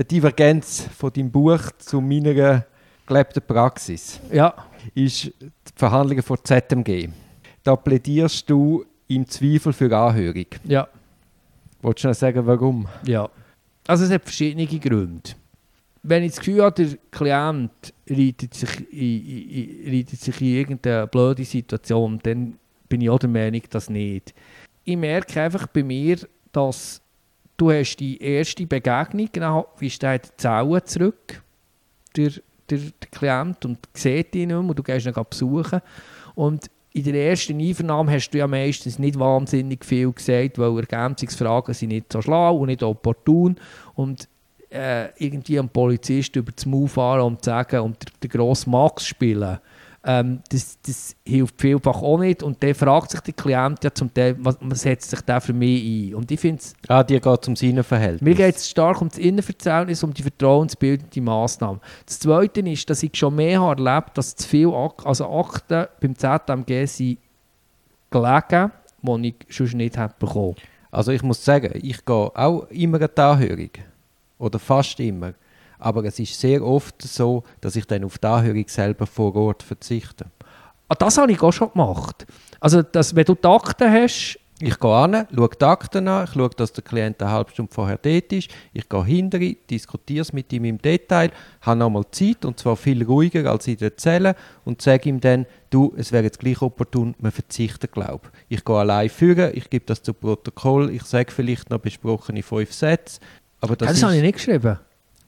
eine Divergenz von deinem Buch zu meiner gelebten Praxis. Ja. Ist die Verhandlungen vor ZMG. Da plädierst du im Zweifel für Anhörung. Ja. Wolltest du noch sagen, warum? Ja. Also es hat verschiedene Gründe. Wenn ich das Gefühl habe, der Klient reitet sich in, in, reitet sich in irgendeine blöde Situation, dann bin ich auch der Meinung, dass nicht. Ich merke einfach bei mir, dass du hast die erste Begegnung, genau, wie steht die Zelle zurück, der, der, der Klient, und sieht ihn nicht mehr, und du gehst ihn besuchen. Und in der ersten Einvernahme hast du ja meistens nicht wahnsinnig viel gesagt, weil Ergänzungsfragen sind nicht so schlau und nicht opportun. Und äh, irgendwie einem Polizist über das Maul fahren und sagen und den, den grossen Max spielen, ähm, das, das hilft vielfach auch nicht. Und dann fragt sich der Klient ja zum Teil, was, was setzt sich der für mich ein? Und ich finde Ah, dir geht es ums Innenverhältnis. Mir geht es stark um das Innenverhältnis, um die vertrauensbildende Massnahme. Das Zweite ist, dass ich schon mehr habe erlebt dass zu viele Ak also Akten beim ZMG sind gelegen, die ich sonst nicht hätte bekommen. Also ich muss sagen, ich gehe auch immer an die Anhörung. Oder fast immer. Aber es ist sehr oft so, dass ich dann auf die Anhörung selber vor Ort verzichte. Ah, das habe ich auch schon gemacht. Also, dass, wenn du die Akten hast, Ich gehe an, schaue die Akten an, ich schaue, dass der Klient eine halbe Stunde vorher dort ist. Ich gehe hinterher, diskutiere es mit ihm im Detail, habe nochmal Zeit, und zwar viel ruhiger als in der Zelle, und sage ihm dann, du, es wäre jetzt gleich opportun, wir verzichten, glaube ich. Ich gehe allein führen, ich gebe das zu Protokoll, ich sage vielleicht noch besprochene fünf Sätze. Aber das, das, ist, habe ich nicht geschrieben.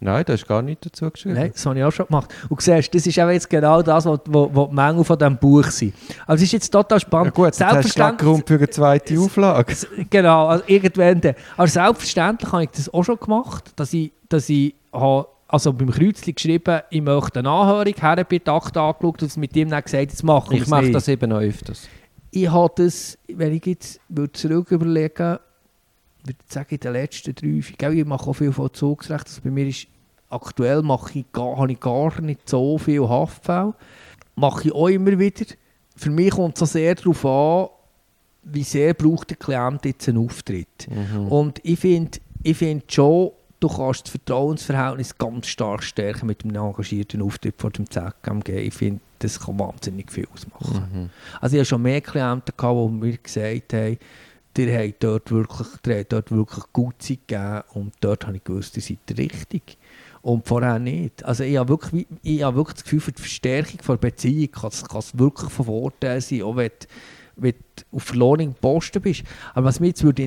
Nein, da ist gar nichts dazu geschrieben. Nein, das habe ich auch schon gemacht. Und du siehst, das ist eben jetzt genau das, was, die Mängel von diesem Buch sind. Aber es ist jetzt total Ja spannend. gut, jetzt hast du Grund für eine zweite Auflage. Genau, also irgendwann. dann. Aber selbstverständlich habe ich das auch schon gemacht, dass ich, dass ich habe, also beim Kreuzchen geschrieben, ich möchte eine Anhörung, her bei Akte angeschaut und mit ihm dann gesagt, jetzt machen wir Ich es mache das eben noch öfters. Ich habe das, wenn ich jetzt würde zurück überlegen würde sagen, in den letzten drei, vier- ich mache auch viel Vollzugsrecht, also bei mir ist, aktuell mache ich gar, habe ich gar nicht so viel Haftfälle, mache ich auch immer wieder. Für mich kommt es so sehr darauf an, wie sehr braucht der Klient jetzt einen Auftritt. Und ich finde ich find schon, du kannst das Vertrauensverhältnis ganz stark stärken mit einem engagierten Auftritt vor dem ZMG. Ich finde, das kann wahnsinnig viel ausmachen. Also ich hatte schon mehr Klienten, gehabt, die mir gesagt haben, ihr habt dort wirklich, ihr habt dort wirklich gut Zeit gegeben und dort habe ich gewusst, ihr seid richtig. Und vorher nicht. Also ich habe wirklich, ich habe wirklich das Gefühl, für die Verstärkung der Beziehung kann es, kann es wirklich von Vorteil sein, auch wenn du, wenn du auf verlorenen Posten bist. Aber was mich jetzt würde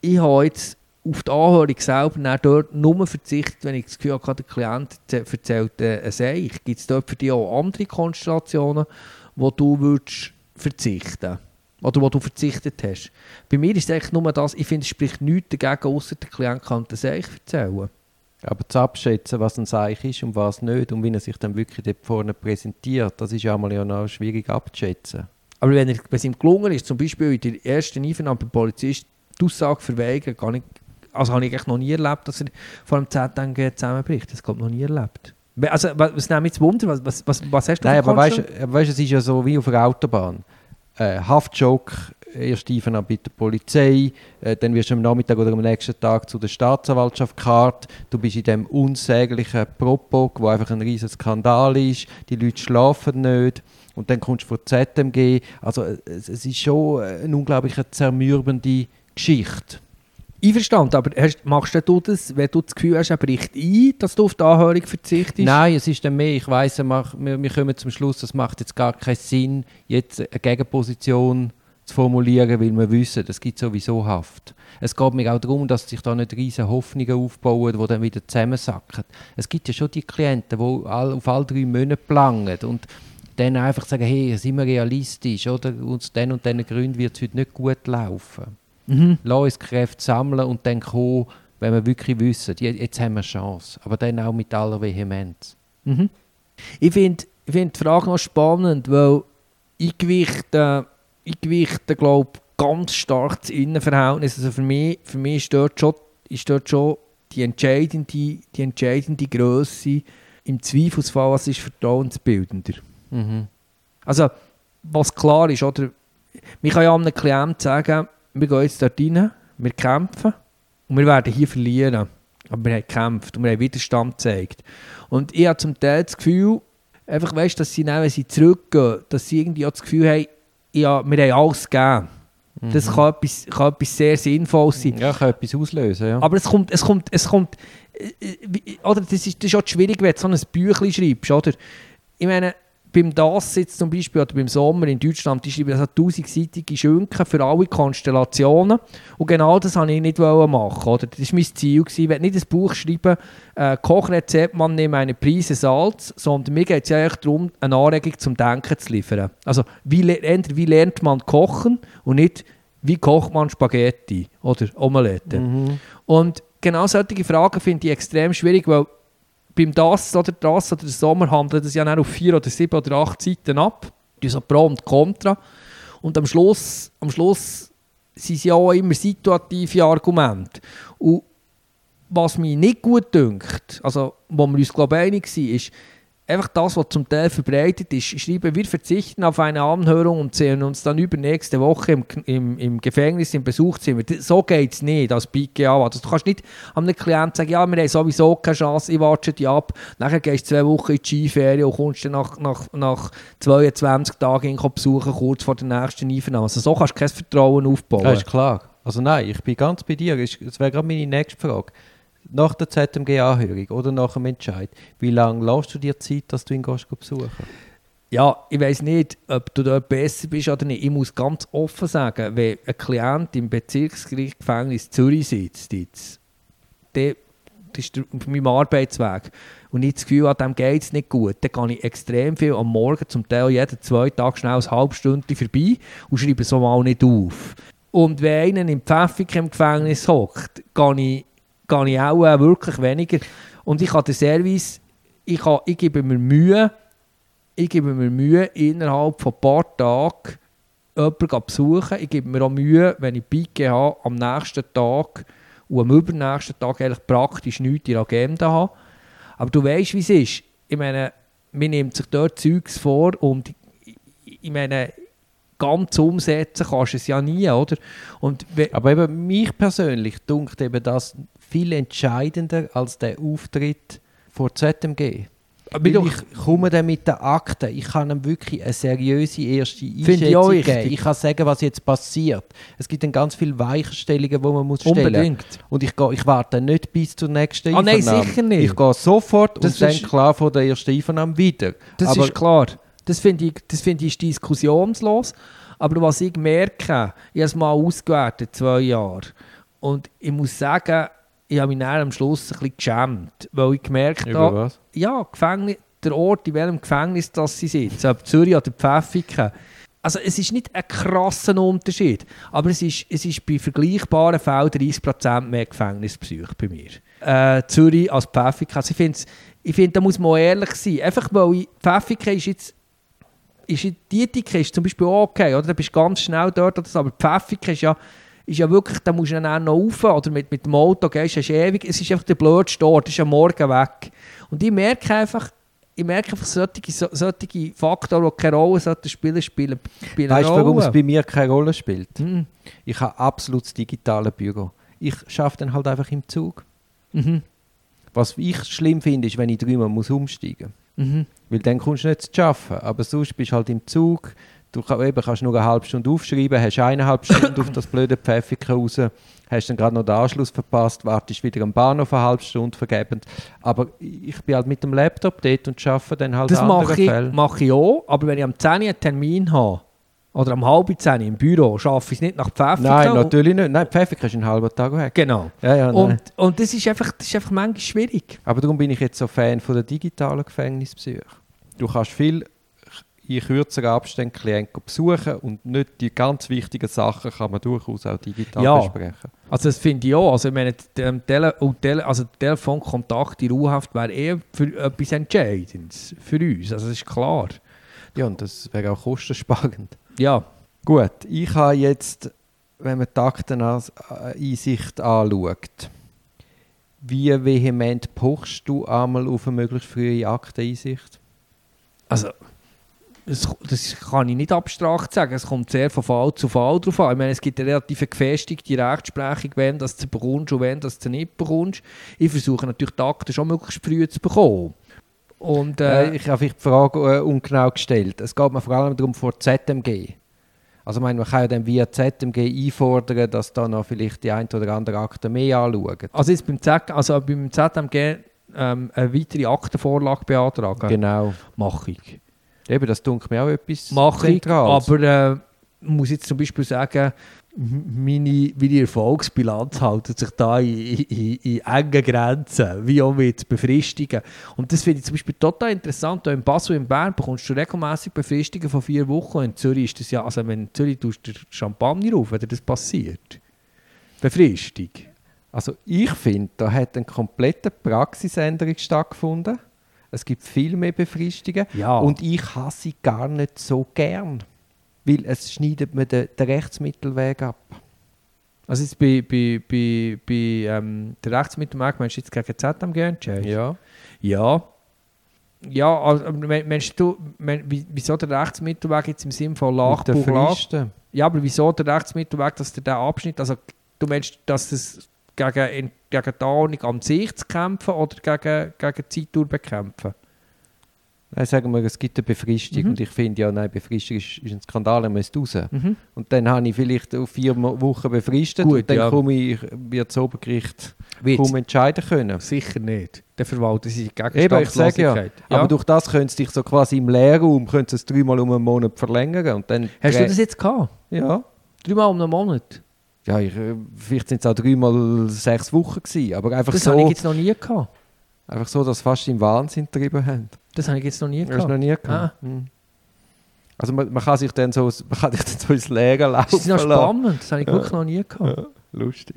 ich habe jetzt auf die Anhörung selber dort nur verzichtet, wenn ich das Gefühl habe, der Klient erzählt äh, ein. Gibt es dort für dich auch andere Konstellationen, wo du würdest verzichten oder wo du verzichtet hast? Bei mir ist es eigentlich nur das, ich finde, es spricht nichts dagegen, außer der Klient kann das Seich erzählen. Aber zu abschätzen, was ein Seich ist und was nicht und wie er sich dann wirklich dort vorne präsentiert, das ist ja mal ja noch schwierig abzuschätzen. Aber wenn, er, wenn es ihm gelungen ist, zum Beispiel in der ersten Einvernahme beim Polizist die Aussage verweigern, gar nicht, also habe ich eigentlich noch nie erlebt, dass er vor dem ZNG zusammenbricht. Das ich noch nie erlebt. Also, was, was nimmt mich zu Wunder? Was, was, was, hast du Nein, aber weißt Konstellation? du, es ist ja so wie auf einer Autobahn. Äh, Haftjoke, erst Einvernahme bei der Polizei, äh, dann wirst du am Nachmittag oder am nächsten Tag zu der Staatsanwaltschaft gekarrt. Du bist in dem unsäglichen Propos, wo einfach ein riesiger Skandal ist. Die Leute schlafen nicht. Und dann kommst du vor die ZMG. Also es, es ist schon eine unglaublich zermürbende Geschichte. Einverstanden, aber hast, machst du das, wenn du das Gefühl hast, er bricht ein, dass du auf die Anhörung verzichtest? Nein, es ist dann mehr, ich weiss, wir, wir kommen zum Schluss, es macht jetzt gar keinen Sinn, jetzt eine Gegenposition zu formulieren, weil wir wissen, es gibt sowieso Haft. Es geht mir auch darum, dass sich da nicht riesige Hoffnungen aufbauen, die dann wieder zusammensacken. Es gibt ja schon die Klienten, die all, auf alle drei Monate planen und dann einfach sagen, hey, sind wir realistisch, oder? Aus den und diesen Gründen wird es heute nicht gut laufen. Mhm. Kräfte sammeln und dann kommen, wenn wir wirklich wissen, je- jetzt haben wir eine Chance. Aber dann auch mit aller Vehemenz. Mhm. Ich finde find die Frage noch spannend, weil ich gewichte, ich gewichte glaube ganz stark das Innenverhältnis. Also für mich, für mich ist, dort schon, ist dort schon die entscheidende, die entscheidende Größe im Zweifelsfall, was ist vertrauensbildender. Mhm. Also, was klar ist, oder? Man kann ja einem Klienten sagen, wir gehen jetzt dort rein, wir kämpfen und wir werden hier verlieren. Aber wir haben gekämpft und wir haben Widerstand gezeigt. Und ich habe zum Teil das Gefühl, einfach weißt, dass sie dann, wenn sie zurückgehen, dass sie irgendwie auch das Gefühl haben, ja, wir haben alles gegeben. Das kann etwas, kann etwas sehr Sinnvolles sein. Ja, kann etwas auslösen, ja. Aber es kommt, es kommt, es kommt, äh, äh, oder das ist, das ist auch schwierig, wenn du so ein Büchlein schreibst, oder? Ich meine, beim DAS jetzt zum Beispiel, oder beim Sommer in Deutschland, die schreiben so tausendseitige Schünken für alle Konstellationen. Und genau das wollte ich nicht machen, oder? Das war mein Ziel. Gewesen. Ich will nicht ein Buch schreiben, äh, Kochrezept, man nimmt eine Prise Salz, sondern mir geht es ja eigentlich darum, eine Anregung zum Denken zu liefern. Also, wie, eher, wie lernt man kochen und nicht, wie kocht man Spaghetti oder Omelette. Und genau solche Fragen finde ich extrem schwierig, weil beim DAS oder DAS oder der Sommer handelt es ja dann auf vier oder sieben oder acht Seiten ab. So Pro und Contra. Und am Schluss, am Schluss sind es ja auch immer situative Argumente. Und was mir nicht gut dünkt, also wo wir uns glaube ich einig sind, ist einfach das, was zum Teil verbreitet ist. Schreiben, wir verzichten auf eine Anhörung und sehen uns dann übernächste Woche im, im, im Gefängnis im Besuchszimmer. Das- So geht es nicht als BGA. Also, du kannst nicht einem Klienten sagen, ja, wir haben sowieso keine Chance, ich warte dich ab. Nachher gehst du zwei Wochen in die Skiferien und kommst dann nach, nach, nach 22 Tagen besuchen, kurz vor der nächsten Einvernahme. Also so kannst du kein Vertrauen aufbauen. Ja, ist klar. Also nein, ich bin ganz bei dir. Das wäre gerade meine nächste Frage. Nach der ZMG-Anhörung oder nach dem Entscheid, wie lange lässt du dir Zeit, dass du ihn gehst besuchen Ja, ich weiß nicht, ob du dort besser bist oder nicht. Ich muss ganz offen sagen, wenn ein Klient im Bezirksgerichtsgefängnis Zürich sitzt, jetzt, der, das ist auf meinem Arbeitsweg, und ich das Gefühl habe, dem geht es nicht gut, dann gehe ich extrem viel am Morgen, zum Teil jeden zwei Tage schnell ein halbes Stündchen vorbei und schreibe so mal nicht auf. Und wenn einer im Pfäffik im Gefängnis hockt, gehe ich, gehe ich auch äh, wirklich weniger. Und ich habe den Service, ich, habe, ich gebe mir Mühe, ich gebe mir Mühe, innerhalb von ein paar Tagen jemanden besuchen. Ich gebe mir auch Mühe, wenn ich Pike habe, am nächsten Tag und am übernächsten Tag eigentlich praktisch nichts in der Agenda habe. Aber du weißt, wie es ist. Ich meine, man nimmt sich dort Zeugs vor und ich meine, ganz umsetzen kannst du es ja nie, oder? Und Aber eben mich persönlich dunkt eben das viel entscheidender als der Auftritt vor ZMG. Aber ich komme dann mit den Akten, ich kann ihm wirklich eine seriöse erste Finde ich Einschätzung geben. Ich kann sagen, was jetzt passiert. Es gibt dann ganz viele Weichenstellungen, die man muss stellen Unbedingt. Und ich, gehe, ich warte nicht bis zur nächsten Ah, nein, sicher nicht. Ich gehe sofort Das und dann klar vor der ersten Einvernahme wieder. Das Aber ist klar. Das finde ich, das finde ich diskussionslos. Aber was ich merke, ich habe es mal ausgewertet, zwei Jahre. Und ich muss sagen, ich habe mich dann am Schluss ein bisschen geschämt. Weil ich gemerkt Über habe, was? ja, Gefängnis, der Ort, in welchem Gefängnis das sie sitzen, ob Zürich oder Pfäffiken. Also es ist nicht ein krasser Unterschied, aber es ist, es ist bei vergleichbaren Fällen 30% mehr Gefängnisbesuch bei mir. Äh, Zürich als Pfäffiken. Also ich finde, ich find, da muss man ehrlich sein. Einfach weil ich, Pfäffiken ist jetzt ist die Ethik ist zum Beispiel auch okay, oder? Da bist du ganz schnell dort, oder aber Pfäffik ist ja, ist ja wirklich, da musst du dann auch noch rauf, oder mit, mit dem Auto gehst, hast du ewig, es ist einfach der blödste Ort, ist am Morgen weg. Und ich merke einfach, ich merke einfach, solche, so- solche Faktoren, die keine Rolle sollten spielen, spielen, spielen Weißt du, warum es bei mir keine Rolle spielt? Mhm. Ich habe absolut das digitale Büro. Ich schaffe dann halt einfach im Zug. Mhm. Was ich schlimm finde, ist, wenn ich dreimal muss umsteigen muss. Mhm. Weil dann kommst du nicht zu arbeiten. Aber sonst bist du halt im Zug. Du kann, eben, kannst nur eine halbe Stunde aufschreiben, hast eineinhalb Stunden auf das blöde Pfäffiken raus, hast dann gerade noch den Anschluss verpasst, wartest wieder am Bahnhof eine halbe Stunde vergebend. Aber ich bin halt mit dem Laptop dort und arbeite dann halt Das an anderen mache ich, Fällen. mache ich auch, aber wenn ich am 10 Uhr einen Termin habe, oder am halb 10 Uhr im Büro, schaffe ich es nicht nach Pfäffiken. Nein, natürlich nicht. Nein, Pfäffiken ist ein halber Tag weg. Genau. Ja, ja. Und, und das, ist einfach, das ist einfach manchmal schwierig. Aber darum bin ich jetzt so Fan von der digitalen Gefängnisbesuche. Du kannst viel in kürzeren Abständen Klienten besuchen und nicht die ganz wichtigen Sachen kann man durchaus auch digital Ja. besprechen. Also das finde ich auch. Also, ich meine, der Tele Tele also Telefonkontakt in Ruhehaft wäre eher für etwas Entscheidendes für uns. Also das ist klar. Ja, und das wäre auch kostensparend. Ja. Gut, ich habe jetzt, wenn man die Akteneinsicht anschaut, wie vehement pochst du einmal auf eine möglichst frühe Akteneinsicht? Also das, das kann ich nicht abstrakt sagen. Es kommt sehr von Fall zu Fall drauf an. Ich meine, es gibt eine relativ gefestigte Rechtsprechung, wenn das du bekommst und wenn das du nicht bekommst. Ich versuche natürlich die Akten schon möglichst früh zu bekommen. Und, äh, ich habe die Frage äh, ungenau gestellt. Es geht mir vor allem darum vor ZMG. Also ich meine, man kann ja dann via ZMG einfordern, dass da noch vielleicht die ein oder andere Akte mehr anschauen. also jetzt beim, Z, also beim ZMG ähm, eine weitere Aktenvorlage beantragen, Genau. mache ich. Eben, das dunkelt mir auch etwas Mache ich, aber äh, muss jetzt zum Beispiel sagen, meine, meine Erfolgsbilanz hält sich da in, in, in engen Grenzen, wie auch mit Befristungen. Und das finde ich zum Beispiel total interessant. Hier in Basel, in Bern bekommst du regelmäßig Befristungen von vier Wochen. In Zürich ist das ja, also wenn in Zürich tust du Champagner auf, wenn das passiert. Befristung. Also ich finde, da hat eine komplette Praxisänderung stattgefunden. Es gibt viel mehr Befristungen. Ja. Und ich habe sie gar nicht so gern. Weil es schneidet mir den, den Rechtsmittelweg ab. Also jetzt bei, bei, bei, bei ähm, der Rechtsmittelmarkt meinst du jetzt gegen ZMG entscheiden? Ja. Ja. Ja, also, meinst du, wie- wieso der Rechtsmittelweg jetzt im Sinne von Lachbuch. Ja, aber wieso der Rechtsmittelweg, dass der den Abschnitt, also du meinst, dass das gegen, gegen die Ordnung an sich zu kämpfen oder gegen, gegen die Zeitdauer bekämpfen? Nein, sagen wir, es gibt eine Befristung. Mhm. Und ich finde ja, nein, Befristung ist, ist ein Skandal, er müsste raus. Mhm. Und dann habe ich vielleicht auf vier Wochen befristet. Gut, und dann ja. komme ich, wird das Obergericht Wird kaum entscheiden können. sicher nicht. Der verwaltet sie gegen Eben, ich sage ja. ja. Aber durch das könntest du dich so quasi im könntest du es dreimal um einen Monat verlängern. Und dann Hast du das jetzt gehabt? Ja. Dreimal um einen Monat? Ja, ich, äh, vielleicht sind es auch dreimal sechs Wochen gewesen. Aber einfach Das habe ich so, jetzt noch nie gehabt. einfach so, dass fast im Wahnsinn getrieben haben. Das habe ich jetzt noch nie gehabt. noch nie gehabt? Ah. Hm. Also man, man kann sich dann so, man kann sich dann so ins Leere laufen Das ist noch spannend. Das habe ich wirklich noch nie gehabt. Ja, lustig.